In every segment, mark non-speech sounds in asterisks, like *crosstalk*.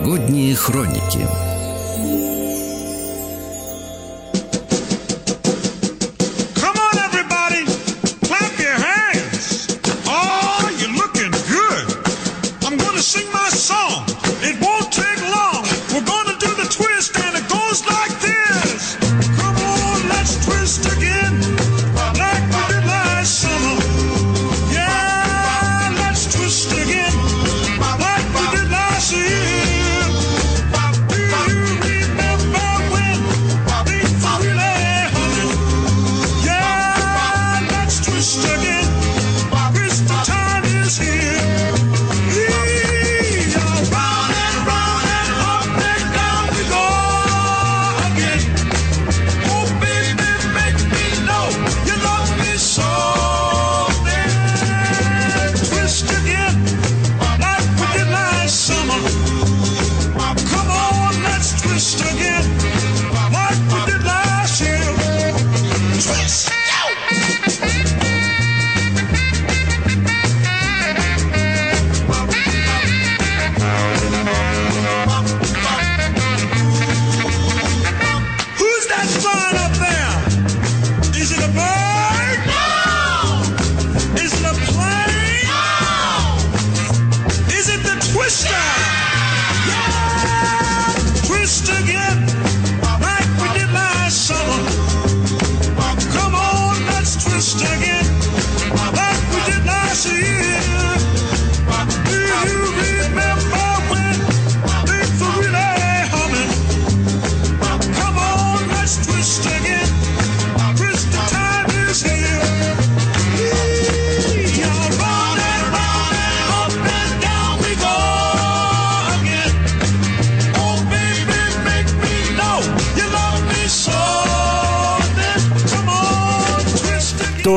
Новогодние хроники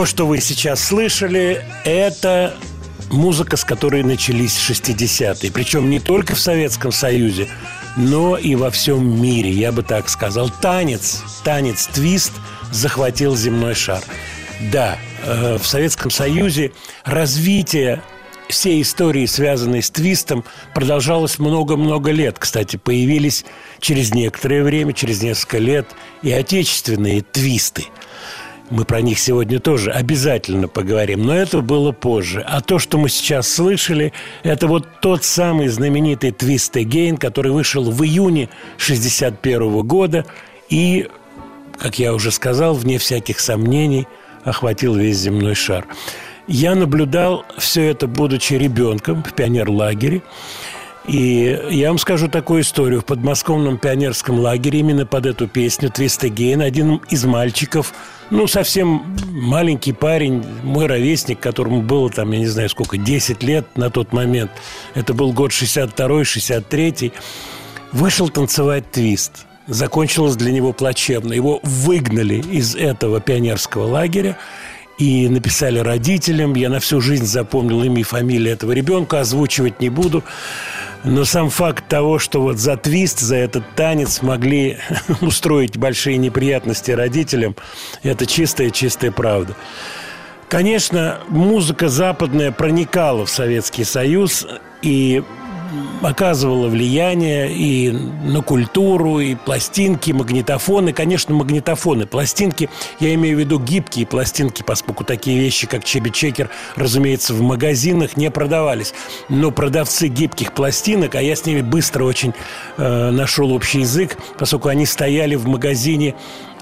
То, что вы сейчас слышали, это музыка, с которой начались 60-е. Причем не только в Советском Союзе, но и во всем мире, я бы так сказал. Танец, танец твист захватил земной шар. Да, э, в Советском Союзе развитие всей истории, связанной с твистом, продолжалось много-много лет. Кстати, появились через некоторое время, через несколько лет и отечественные твисты – мы про них сегодня тоже обязательно поговорим, но это было позже. А то, что мы сейчас слышали, это вот тот самый знаменитый «Twist Again», который вышел в июне 61 года и, как я уже сказал, вне всяких сомнений, охватил весь земной шар. Я наблюдал все это, будучи ребенком в пионерлагере. И я вам скажу такую историю. В подмосковном пионерском лагере именно под эту песню «Твист Again» один из мальчиков – ну, совсем маленький парень, мой ровесник, которому было там, я не знаю сколько, 10 лет на тот момент. Это был год 62-й, 63-й. Вышел танцевать твист. Закончилось для него плачевно. Его выгнали из этого пионерского лагеря и написали родителям. Я на всю жизнь запомнил имя и фамилию этого ребенка, озвучивать не буду. Но сам факт того, что вот за твист, за этот танец могли *laughs* устроить большие неприятности родителям, это чистая-чистая правда. Конечно, музыка западная проникала в Советский Союз, и оказывала влияние и на культуру, и пластинки, магнитофоны. Конечно, магнитофоны. Пластинки, я имею в виду гибкие пластинки, поскольку такие вещи, как Чеби-Чекер, разумеется, в магазинах не продавались. Но продавцы гибких пластинок, а я с ними быстро очень э, нашел общий язык, поскольку они стояли в магазине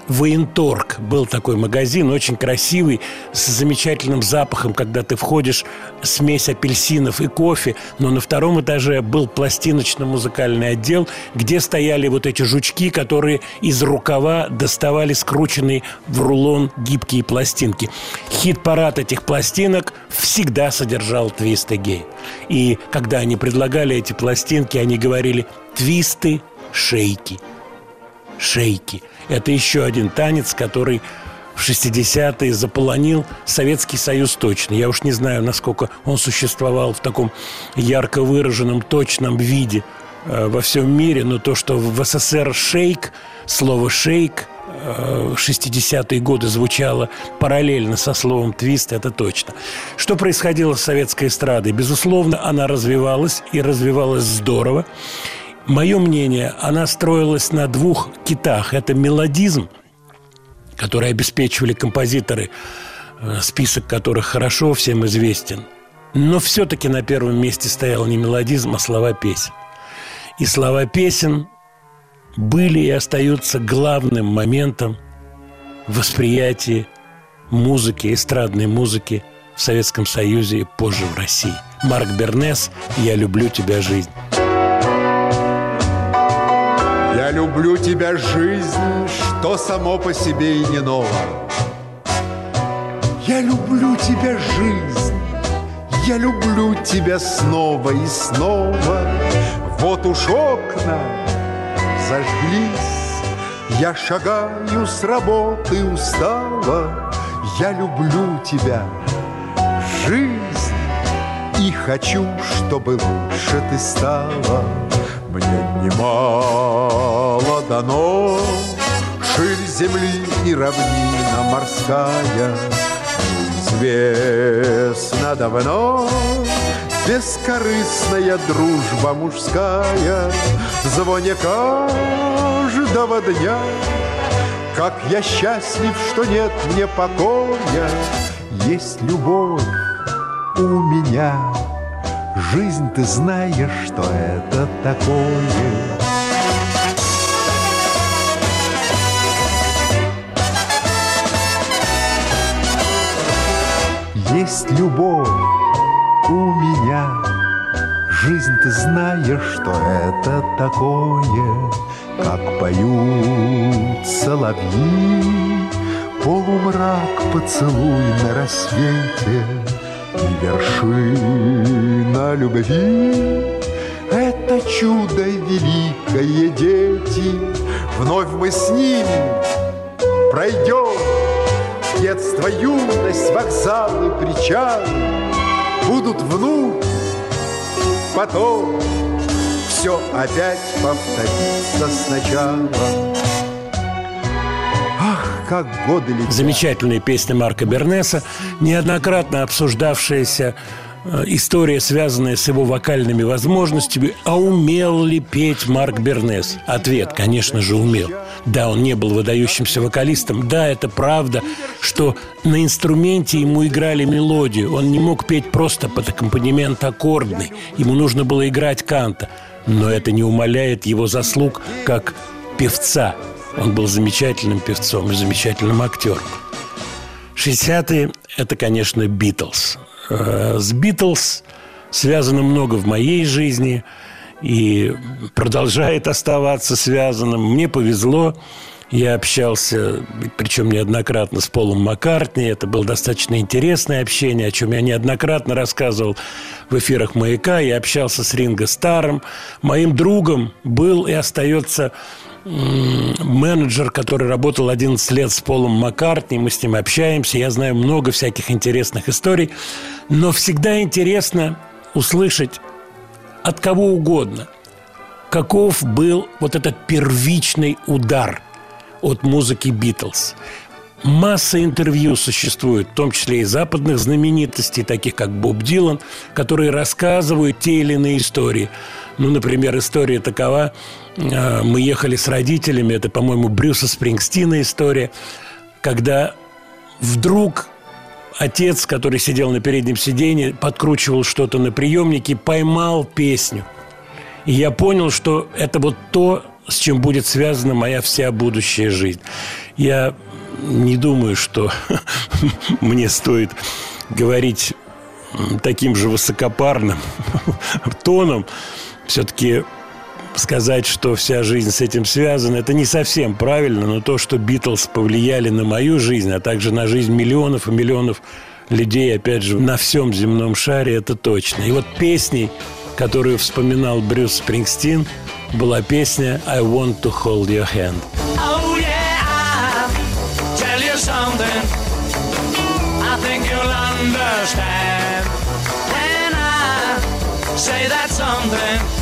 Военторг был такой магазин, очень красивый, с замечательным запахом, когда ты входишь, смесь апельсинов и кофе, но на втором этаже был пластиночно-музыкальный отдел, где стояли вот эти жучки, которые из рукава доставали скрученные в рулон гибкие пластинки. Хит-парад этих пластинок всегда содержал твисты гей. И когда они предлагали эти пластинки, они говорили «твисты, шейки» шейки. Это еще один танец, который в 60-е заполонил Советский Союз точно. Я уж не знаю, насколько он существовал в таком ярко выраженном, точном виде э, во всем мире, но то, что в СССР шейк, слово шейк э, 60-е годы звучало параллельно со словом твист, это точно. Что происходило с советской эстрадой? Безусловно, она развивалась и развивалась здорово. Мое мнение, она строилась на двух китах. Это мелодизм, который обеспечивали композиторы, э, список которых хорошо всем известен. Но все-таки на первом месте стоял не мелодизм, а слова песен. И слова песен были и остаются главным моментом восприятия музыки, эстрадной музыки в Советском Союзе и позже в России. Марк Бернес «Я люблю тебя, жизнь». Люблю тебя, жизнь, что само по себе и не ново. Я люблю тебя, жизнь, я люблю тебя снова и снова. Вот уж окна зажглись, я шагаю с работы устава. Я люблю тебя, жизнь, и хочу, чтобы лучше ты стала. Мне немало дано Ширь земли и равнина морская Известно давно. Бескорыстная дружба мужская В звоне каждого дня. Как я счастлив, что нет мне покоя Есть любовь у меня Жизнь, ты знаешь, что это такое. Есть любовь у меня. Жизнь, ты знаешь, что это такое, Как поют соловьи, Полумрак поцелуй на рассвете — и вершина любви Это чудо великое, дети. Вновь мы с ними пройдем Детство, юность, вокзалы, причалы. Будут вновь, потом Все опять повторится сначала как годы летят. Замечательная песня Марка Бернеса, неоднократно обсуждавшаяся э, история, связанная с его вокальными возможностями, а умел ли петь Марк Бернес? Ответ, конечно же, умел. Да, он не был выдающимся вокалистом. Да, это правда, что на инструменте ему играли мелодию. Он не мог петь просто под аккомпанемент аккордный. Ему нужно было играть канта. Но это не умаляет его заслуг как певца – он был замечательным певцом и замечательным актером. 60-е – это, конечно, Битлз. Э, с Битлз связано много в моей жизни и продолжает оставаться связанным. Мне повезло, я общался, причем неоднократно, с Полом Маккартни. Это было достаточно интересное общение, о чем я неоднократно рассказывал в эфирах «Маяка». Я общался с Ринго Старом. Моим другом был и остается менеджер, который работал 11 лет с Полом Маккартни, мы с ним общаемся, я знаю много всяких интересных историй, но всегда интересно услышать от кого угодно, каков был вот этот первичный удар от музыки «Битлз». Масса интервью существует, в том числе и западных знаменитостей, таких как Боб Дилан, которые рассказывают те или иные истории. Ну, например, история такова. А, мы ехали с родителями, это, по-моему, Брюса Спрингстина история, когда вдруг отец, который сидел на переднем сиденье, подкручивал что-то на приемнике, поймал песню. И я понял, что это вот то, с чем будет связана моя вся будущая жизнь. Я не думаю, что *laughs* мне стоит говорить таким же высокопарным *laughs* тоном. Все-таки сказать, что вся жизнь с этим связана, это не совсем правильно, но то, что Битлз повлияли на мою жизнь, а также на жизнь миллионов и миллионов людей, опять же, на всем земном шаре, это точно. И вот песней, которую вспоминал Брюс Спрингстин, была песня «I want to hold your hand». Say that something.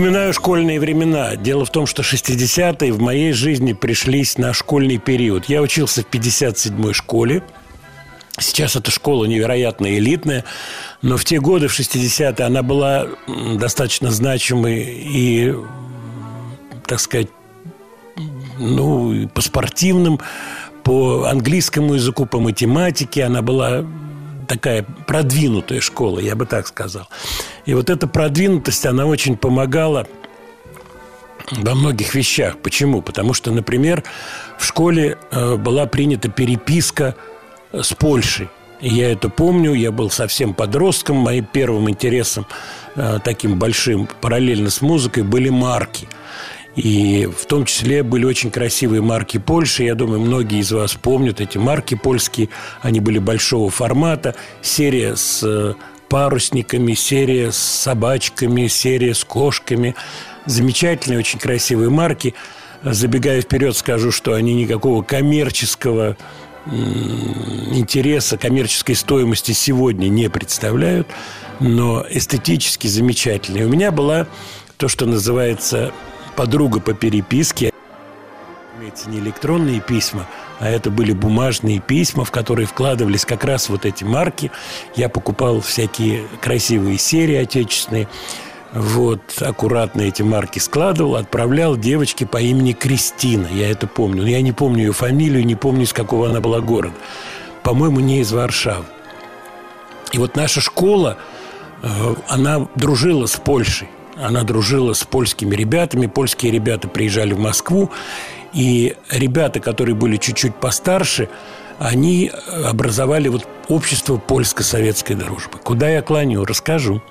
Вспоминаю школьные времена. Дело в том, что 60-е в моей жизни пришлись на школьный период. Я учился в 57-й школе. Сейчас эта школа невероятно элитная, но в те годы, в 60-е, она была достаточно значимой и, так сказать, ну, по спортивным, по английскому языку, по математике. Она была такая продвинутая школа, я бы так сказал. И вот эта продвинутость, она очень помогала во многих вещах. Почему? Потому что, например, в школе э, была принята переписка э, с Польшей. И я это помню, я был совсем подростком, моим первым интересом, э, таким большим, параллельно с музыкой, были марки. И в том числе были очень красивые марки Польши. Я думаю, многие из вас помнят эти марки польские. Они были большого формата. Серия с э, парусниками, серия с собачками, серия с кошками. Замечательные, очень красивые марки. Забегая вперед, скажу, что они никакого коммерческого интереса, коммерческой стоимости сегодня не представляют, но эстетически замечательные. У меня была то, что называется подруга по переписке. Имеется не электронные письма, а это были бумажные письма, в которые вкладывались как раз вот эти марки. Я покупал всякие красивые серии отечественные. Вот, аккуратно эти марки складывал, отправлял девочке по имени Кристина. Я это помню. Я не помню ее фамилию, не помню, из какого она была города. По-моему, не из Варшавы. И вот наша школа, э, она дружила с Польшей. Она дружила с польскими ребятами. Польские ребята приезжали в Москву. И ребята, которые были чуть-чуть постарше, они образовали вот общество польско-советской дружбы. Куда я клоню, расскажу.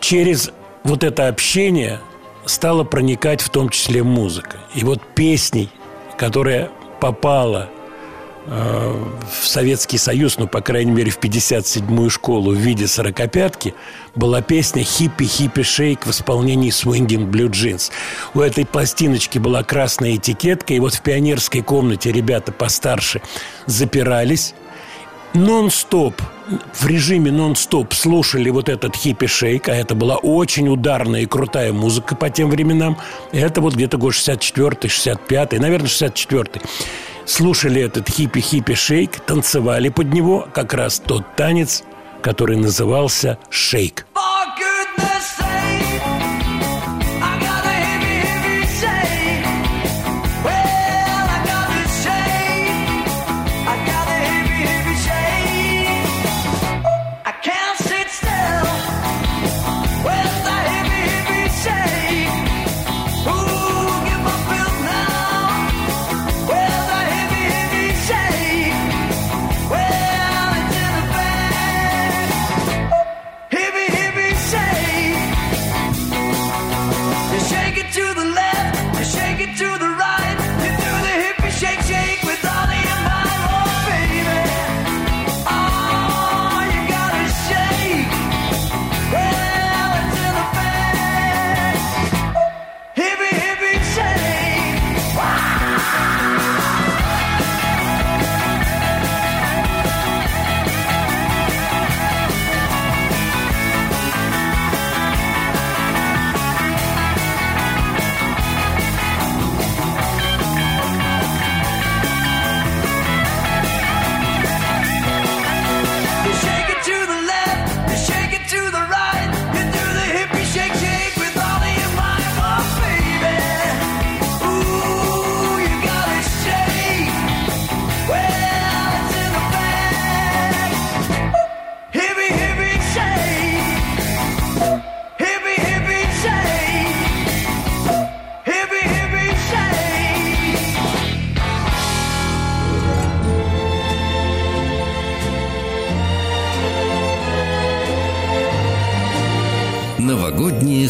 Через вот это общение стала проникать в том числе музыка. И вот песней, которая попала в Советский Союз, ну, по крайней мере, в 57-ю школу в виде сорокопятки, была песня «Хиппи-хиппи шейк» в исполнении «Swinging Blue Jeans». У этой пластиночки была красная этикетка, и вот в пионерской комнате ребята постарше запирались, нон-стоп, в режиме нон-стоп слушали вот этот хиппи-шейк, а это была очень ударная и крутая музыка по тем временам. Это вот где-то год 64-й, 65-й, наверное, 64-й. Слушали этот хиппи-хиппи-шейк, танцевали под него как раз тот танец, который назывался шейк. For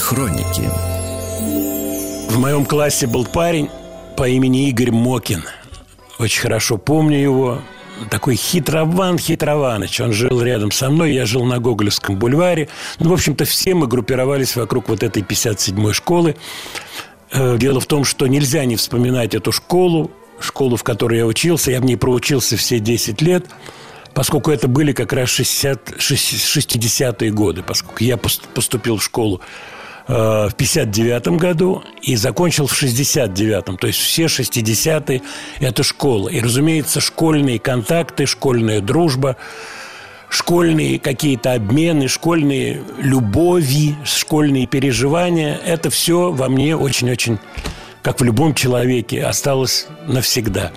хроники В моем классе был парень по имени Игорь Мокин. Очень хорошо помню его. Такой хитрован Хитрованыч. Он жил рядом со мной, я жил на Гоголевском бульваре. Ну, в общем-то, все мы группировались вокруг вот этой 57-й школы. Э, Дело в том, что нельзя не вспоминать эту школу, школу, в которой я учился. Я в ней проучился все 10 лет, поскольку это были как раз 60, 60-е годы, поскольку я пос- поступил в школу в 59 году и закончил в 69-м. То есть все 60-е – это школа. И, разумеется, школьные контакты, школьная дружба, школьные какие-то обмены, школьные любови, школьные переживания – это все во мне очень-очень, как в любом человеке, осталось навсегда.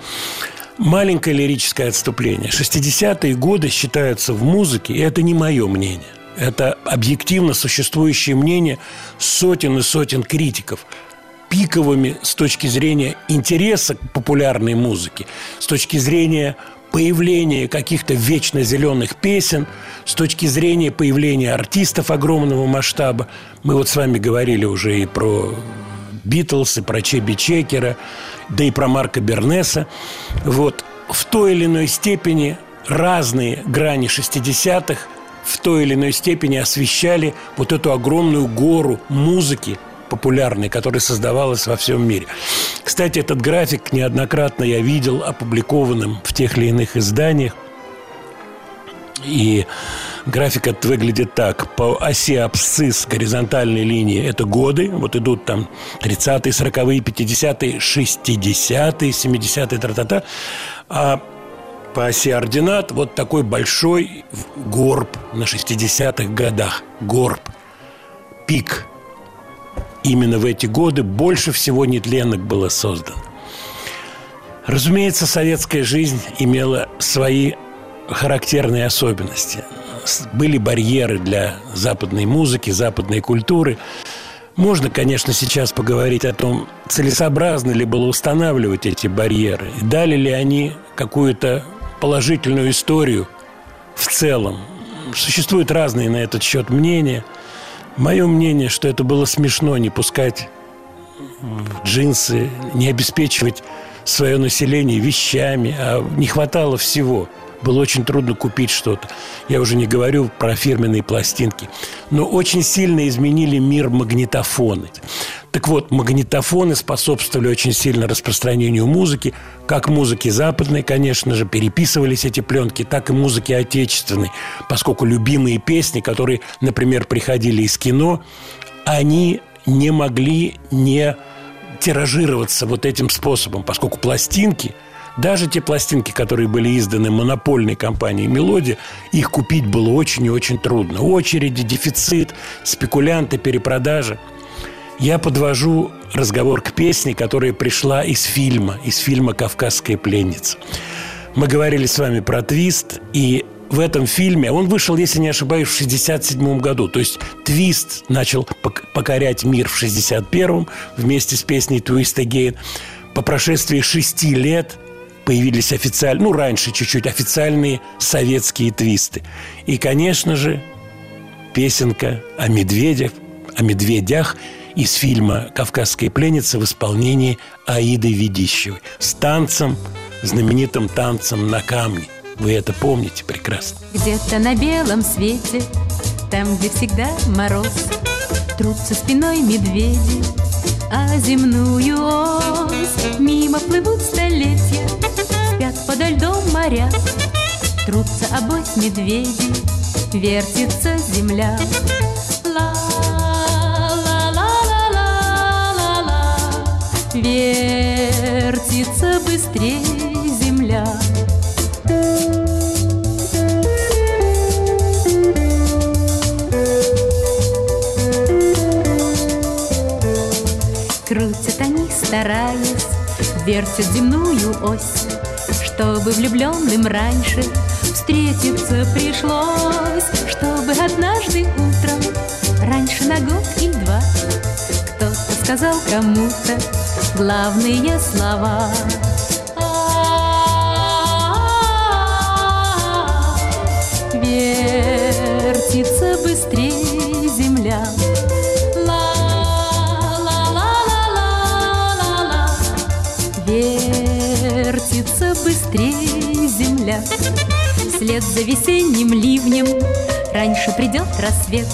Маленькое лирическое отступление. 60-е годы считаются в музыке, и это не мое мнение. Это объективно существующее мнение сотен и сотен критиков пиковыми с точки зрения интереса к популярной музыке, с точки зрения появления каких-то вечно зеленых песен, с точки зрения появления артистов огромного масштаба. Мы вот с вами говорили уже и про Битлз, и про Чеби Чекера, да и про Марка Бернеса. Вот в той или иной степени разные грани 60-х в той или иной степени освещали вот эту огромную гору музыки популярной, которая создавалась во всем мире. Кстати, этот график неоднократно я видел опубликованным в тех или иных изданиях. И график этот выглядит так. По оси абсцисс горизонтальной линии – это годы. Вот идут там 30-е, 40-е, 50-е, 60-е, 70-е, тра-та-та. А по оси ординат вот такой большой горб на 60-х годах. Горб. Пик. Именно в эти годы больше всего нетленок было создано. Разумеется, советская жизнь имела свои характерные особенности. Были барьеры для западной музыки, западной культуры. Можно, конечно, сейчас поговорить о том, целесообразно ли было устанавливать эти барьеры, дали ли они какую-то положительную историю в целом. Существуют разные на этот счет мнения. Мое мнение, что это было смешно не пускать джинсы, не обеспечивать свое население вещами, а не хватало всего. Было очень трудно купить что-то. Я уже не говорю про фирменные пластинки. Но очень сильно изменили мир магнитофоны. Так вот, магнитофоны способствовали очень сильно распространению музыки. Как музыки западной, конечно же, переписывались эти пленки, так и музыки отечественной. Поскольку любимые песни, которые, например, приходили из кино, они не могли не тиражироваться вот этим способом, поскольку пластинки, даже те пластинки, которые были изданы монопольной компанией «Мелодия», их купить было очень и очень трудно. Очереди, дефицит, спекулянты, перепродажи. Я подвожу разговор к песне, которая пришла из фильма, из фильма «Кавказская пленница». Мы говорили с вами про твист, и в этом фильме, он вышел, если не ошибаюсь, в 67 году. То есть твист начал пок- покорять мир в 61-м вместе с песней «Twist Again». По прошествии шести лет появились официальные, ну, раньше чуть-чуть, официальные советские твисты. И, конечно же, песенка о медведях, о медведях из фильма «Кавказская пленница» в исполнении Аиды Ведищевой с танцем, знаменитым танцем на камне. Вы это помните прекрасно. Где-то на белом свете, там, где всегда мороз, Трутся спиной медведи, а земную ось Мимо плывут столетия, спят подо льдом моря, Трутся обось медведи, вертится земля. Вертится быстрее земля. Крутят они, стараясь, вертят земную ось, Чтобы влюбленным раньше встретиться пришлось, Чтобы однажды утром, раньше на год или два, Кто-то сказал кому-то главные слова. Вертится быстрее земля. Ла ла ла ла ла ла. Вертится быстрее земля. Вслед за весенним ливнем раньше придет рассвет.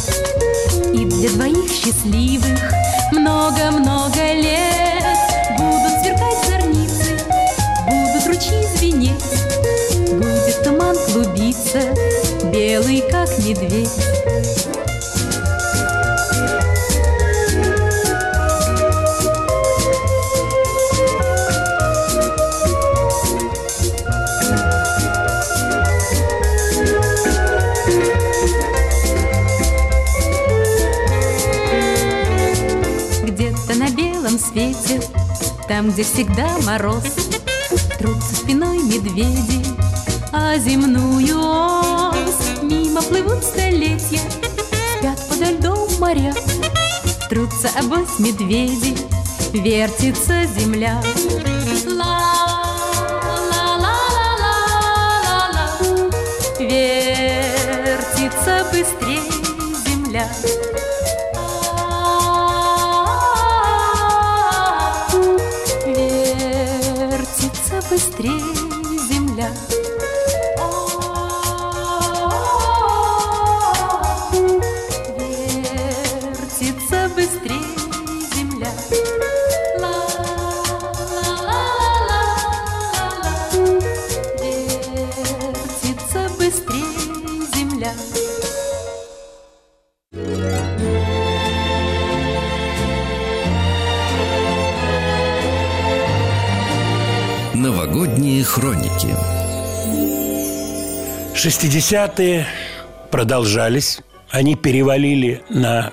И для двоих счастливых много-много лет. Медведь Где-то на белом свете Там, где всегда мороз Трутся спиной медведи А земную ось Мимо плывут столетия Спят подо льдом моря. Трутся обось медведи Вертится земля хроники 60-е продолжались. Они перевалили на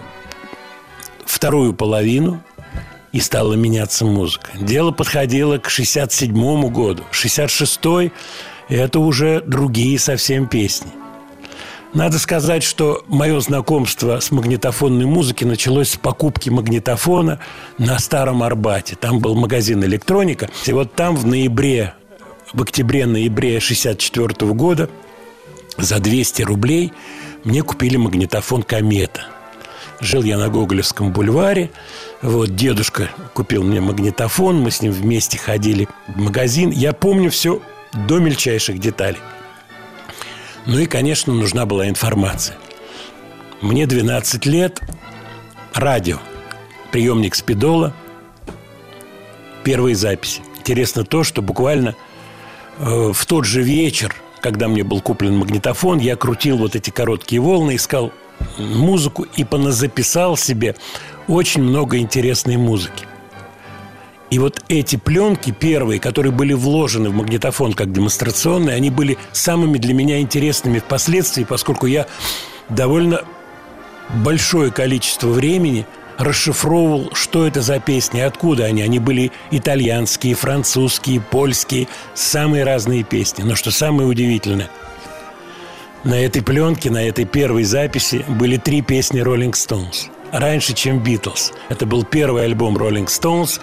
вторую половину и стала меняться музыка. Дело подходило к 67-му году. 66-й – это уже другие совсем песни. Надо сказать, что мое знакомство с магнитофонной музыкой началось с покупки магнитофона на Старом Арбате. Там был магазин «Электроника». И вот там в ноябре, в октябре-ноябре 64 года за 200 рублей мне купили магнитофон «Комета». Жил я на Гоголевском бульваре. Вот дедушка купил мне магнитофон. Мы с ним вместе ходили в магазин. Я помню все до мельчайших деталей. Ну и, конечно, нужна была информация. Мне 12 лет, радио, приемник спидола, первые записи. Интересно то, что буквально в тот же вечер, когда мне был куплен магнитофон, я крутил вот эти короткие волны, искал музыку и поназаписал себе очень много интересной музыки. И вот эти пленки первые, которые были вложены в магнитофон как демонстрационные, они были самыми для меня интересными впоследствии, поскольку я довольно большое количество времени расшифровывал, что это за песни, откуда они. Они были итальянские, французские, польские, самые разные песни. Но что самое удивительное, на этой пленке, на этой первой записи были три песни Rolling Stones раньше, чем Битлз. Это был первый альбом Rolling Stones.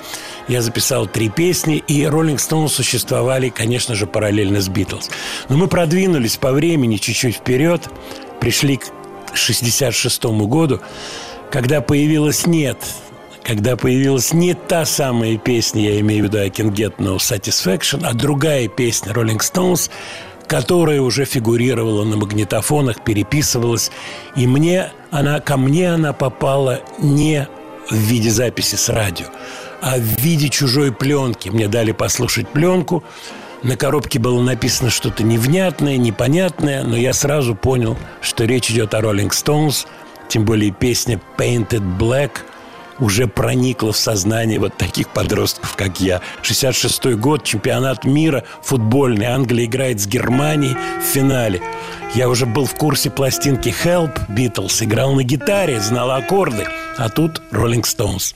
Я записал три песни, и Rolling Stones существовали, конечно же, параллельно с Битлз. Но мы продвинулись по времени чуть-чуть вперед, пришли к 66 году, когда появилась «Нет», когда появилась не та самая песня, я имею в виду «I can get no satisfaction», а другая песня Rolling Stones, которая уже фигурировала на магнитофонах, переписывалась. И мне она, ко мне она попала не в виде записи с радио, а в виде чужой пленки. Мне дали послушать пленку. На коробке было написано что-то невнятное, непонятное, но я сразу понял, что речь идет о Rolling Stones, тем более песня Painted Black уже проникла в сознание вот таких подростков, как я. 66-й год, чемпионат мира футбольный. Англия играет с Германией в финале. Я уже был в курсе пластинки Help Beatles, играл на гитаре, знал аккорды. А тут Rolling Stones.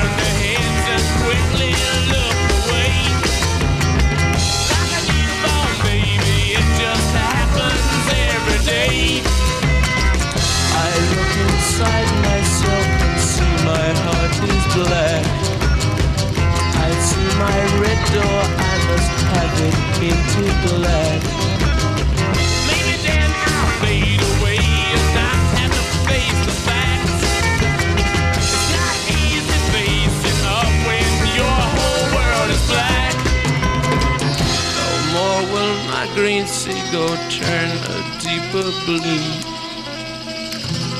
inside myself and see my heart is black. I see my red door, I must have it painted black. Maybe then I'll fade away and not have to face the facts. It's not easy facing up when your whole world is black. No more will my green seagull turn a deeper blue.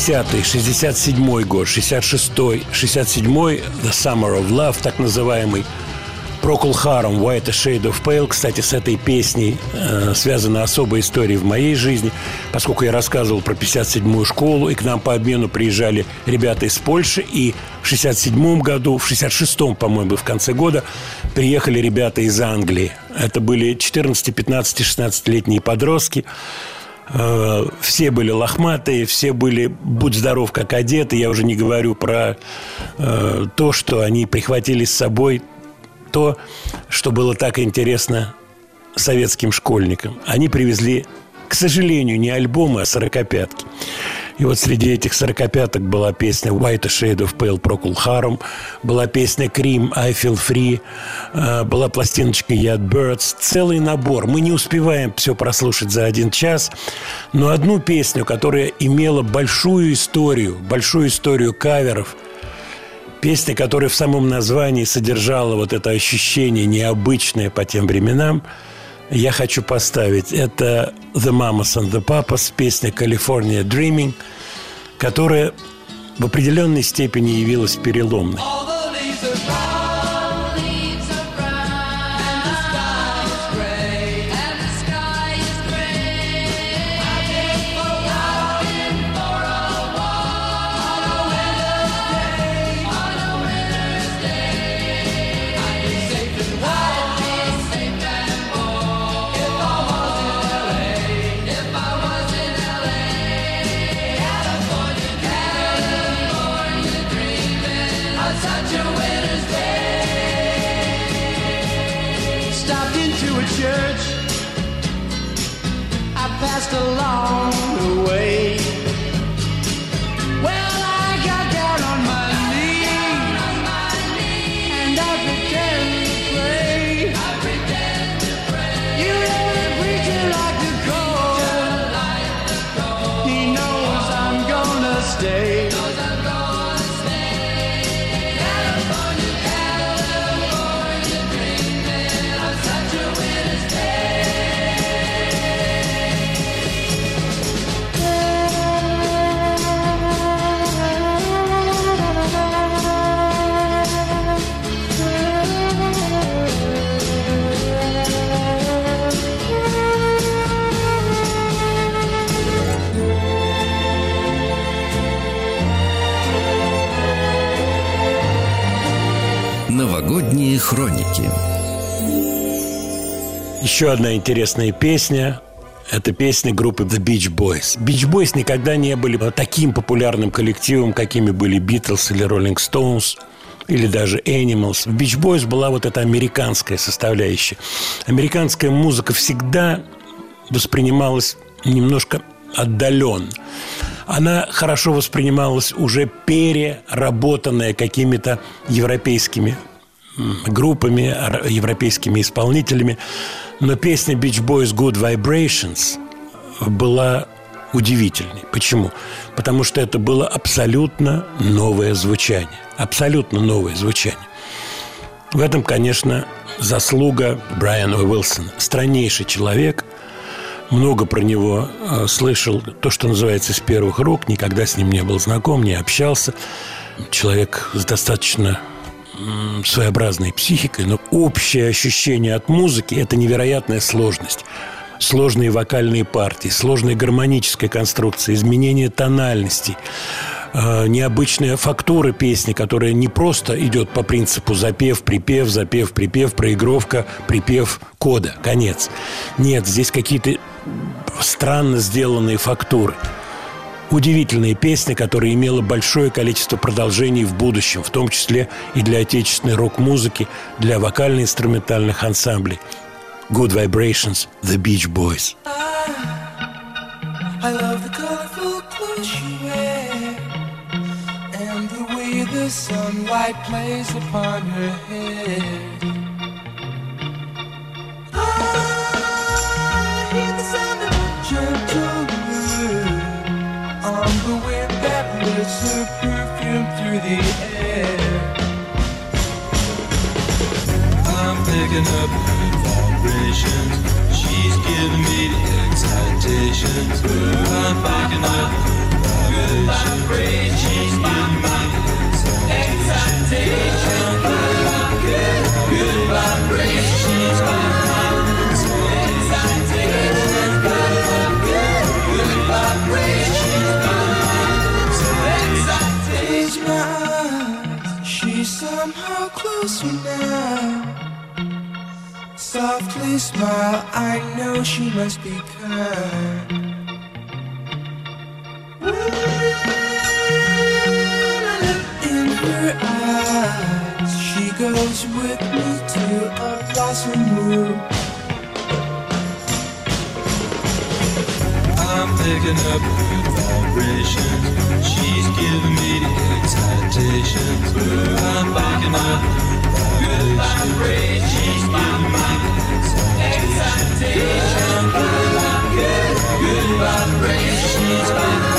60-й, 67-й год, 66-й, 67-й The Summer of Love, так называемый Procol Harum White a Shade of Pale. Кстати, с этой песней э, связана особая история в моей жизни, поскольку я рассказывал про 57-ю школу, и к нам по обмену приезжали ребята из Польши, и в 67-м году, в 66-м, по-моему, в конце года приехали ребята из Англии. Это были 14, 15, 16-летние подростки, все были лохматые, все были, будь здоров, как одеты. Я уже не говорю про э, то, что они прихватили с собой то, что было так интересно советским школьникам. Они привезли, к сожалению, не альбомы, а сорокопятки. И вот среди этих сорокопяток была песня «White a Shade of Pale» Procol Harum, была песня «Cream I Feel Free», э, была пластиночка «Yardbirds». Целый набор. Мы не успеваем все прослушать за один час, но одну песню, которая имела большую историю, большую историю каверов – Песня, которая в самом названии содержала вот это ощущение необычное по тем временам, я хочу поставить. Это The Mamas and the Papas, песня California Dreaming, которая в определенной степени явилась переломной. Еще одна интересная песня это песня группы The Beach Boys. Beach Boys никогда не были таким популярным коллективом, какими были Beatles или Rolling Stones или даже Animals. В Beach Boys была вот эта американская составляющая. Американская музыка всегда воспринималась немножко отдаленно. Она хорошо воспринималась уже переработанная какими-то европейскими группами, европейскими исполнителями. Но песня Beach Boys Good Vibrations была удивительной. Почему? Потому что это было абсолютно новое звучание. Абсолютно новое звучание. В этом, конечно, заслуга Брайана Уилсона. Страннейший человек. Много про него э, слышал. То, что называется с первых рук. Никогда с ним не был знаком, не общался. Человек с достаточно своеобразной психикой, но общее ощущение от музыки – это невероятная сложность. Сложные вокальные партии, сложная гармоническая конструкция, изменение тональностей, э, необычная фактура песни, которая не просто идет по принципу запев, припев, запев, припев, проигровка, припев, кода, конец. Нет, здесь какие-то странно сделанные фактуры – удивительная песня, которая имела большое количество продолжений в будущем, в том числе и для отечественной рок-музыки, для вокально-инструментальных ансамблей. Good Vibrations, The Beach Boys. I love the colorful clothes you wear And the way the sunlight plays upon her head the air I'm picking up vibrations. She's giving me the excitations. I'm picking up vibrations. She's giving me the excitations. Good vibrations. Somehow closer now. Softly smile, I know she must be kind. In her eyes, she goes with me to a blossom room. I'm picking up vibration. She's giving me the excitation. I'm back in my vibration. She's giving me excitation. I'm good, good, good vibration.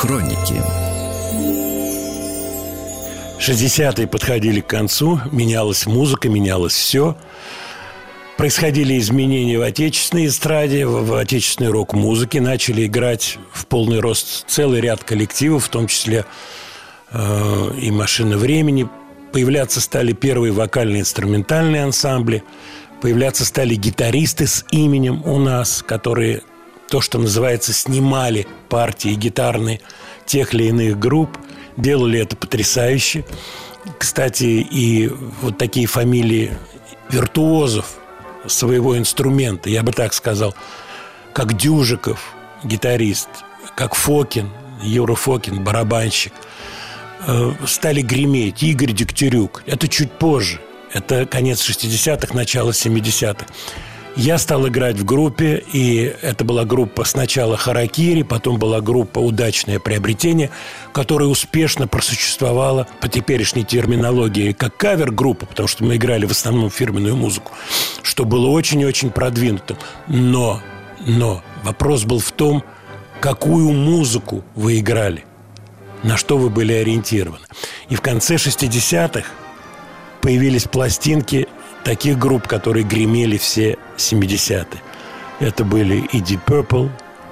Хроники 60-е подходили к концу, менялась музыка, менялось все. Происходили изменения в отечественной эстраде, в, отечественной рок-музыке. Начали играть в полный рост целый ряд коллективов, в том числе э, и «Машина времени». Появляться стали первые вокальные инструментальные ансамбли. Появляться стали гитаристы с именем у нас, которые то, что называется, снимали партии гитарные тех или иных групп. Делали это потрясающе. Кстати, и вот такие фамилии виртуозов своего инструмента, я бы так сказал, как Дюжиков, гитарист, как Фокин, Юра Фокин, барабанщик, э, стали греметь. Игорь Дегтярюк. Это чуть позже. Это конец 60-х, начало 70-х. Я стал играть в группе, и это была группа сначала «Харакири», потом была группа «Удачное приобретение», которая успешно просуществовала по теперешней терминологии как кавер-группа, потому что мы играли в основном фирменную музыку, что было очень-очень продвинутым. Но, но вопрос был в том, какую музыку вы играли, на что вы были ориентированы. И в конце 60-х появились пластинки таких групп, которые гремели все 70-е. Это были и Deep Purple,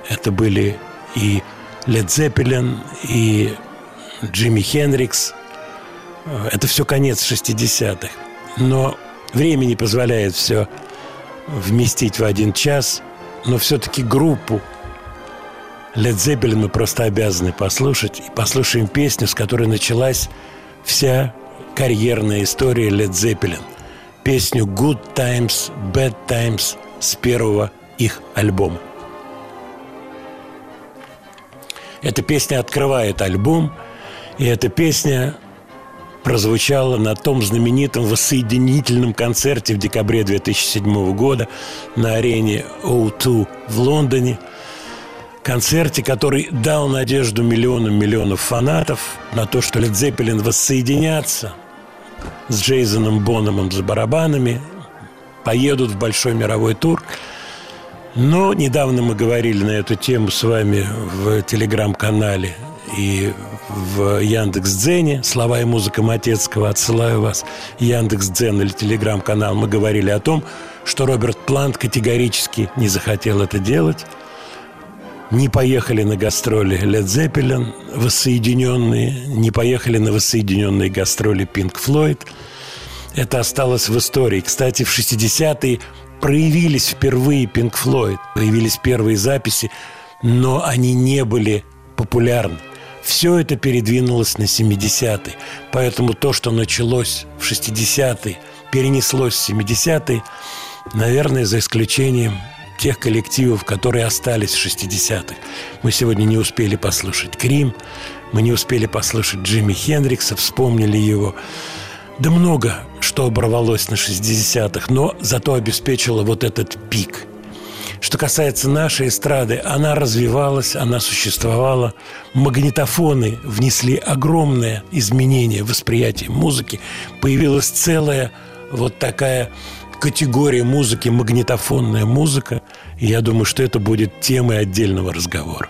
это были и Led Zeppelin, и Джимми Хендрикс. Это все конец 60-х. Но время не позволяет все вместить в один час. Но все-таки группу Led Zeppelin мы просто обязаны послушать. И послушаем песню, с которой началась вся карьерная история Led Zeppelin. Песню «Good Times, Bad Times» с первого их альбома. Эта песня открывает альбом, и эта песня прозвучала на том знаменитом воссоединительном концерте в декабре 2007 года на арене O2 в Лондоне. Концерте, который дал надежду миллионам миллионов фанатов на то, что Led Zeppelin воссоединятся с Джейсоном Бономом за барабанами, поедут в большой мировой тур – но недавно мы говорили на эту тему с вами в телеграм-канале и в Яндекс Дзене «Слова и музыка Матецкого». Отсылаю вас Яндекс Дзен или телеграм-канал. Мы говорили о том, что Роберт Плант категорически не захотел это делать. Не поехали на гастроли Led Zeppelin воссоединенные, не поехали на воссоединенные гастроли Pink Floyd. Это осталось в истории. Кстати, в 60-е проявились впервые Pink Floyd, появились первые записи, но они не были популярны. Все это передвинулось на 70-е. Поэтому то, что началось в 60-е, перенеслось в 70-е, наверное, за исключением тех коллективов, которые остались в 60-х. Мы сегодня не успели послушать Крим, мы не успели послушать Джимми Хендрикса, вспомнили его. Да много что оборвалось на 60-х, но зато обеспечило вот этот пик. Что касается нашей эстрады, она развивалась, она существовала. Магнитофоны внесли огромное изменение в музыки. Появилась целая вот такая категория музыки, магнитофонная музыка. И я думаю, что это будет темой отдельного разговора.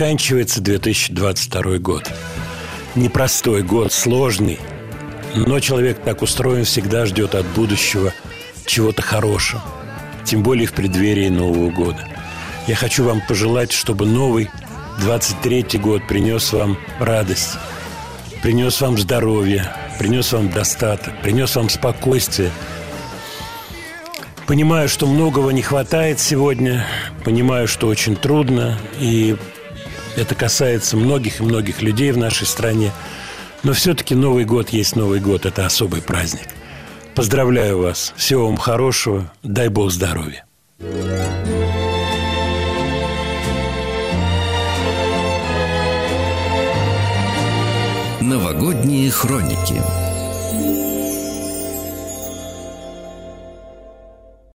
Заканчивается 2022 год. Непростой год, сложный. Но человек так устроен, всегда ждет от будущего чего-то хорошего. Тем более в преддверии Нового года. Я хочу вам пожелать, чтобы новый 23 год принес вам радость, принес вам здоровье, принес вам достаток, принес вам спокойствие. Понимаю, что многого не хватает сегодня, понимаю, что очень трудно, и это касается многих и многих людей в нашей стране. Но все-таки Новый год есть Новый год, это особый праздник. Поздравляю вас, всего вам хорошего, дай Бог здоровья. Новогодние хроники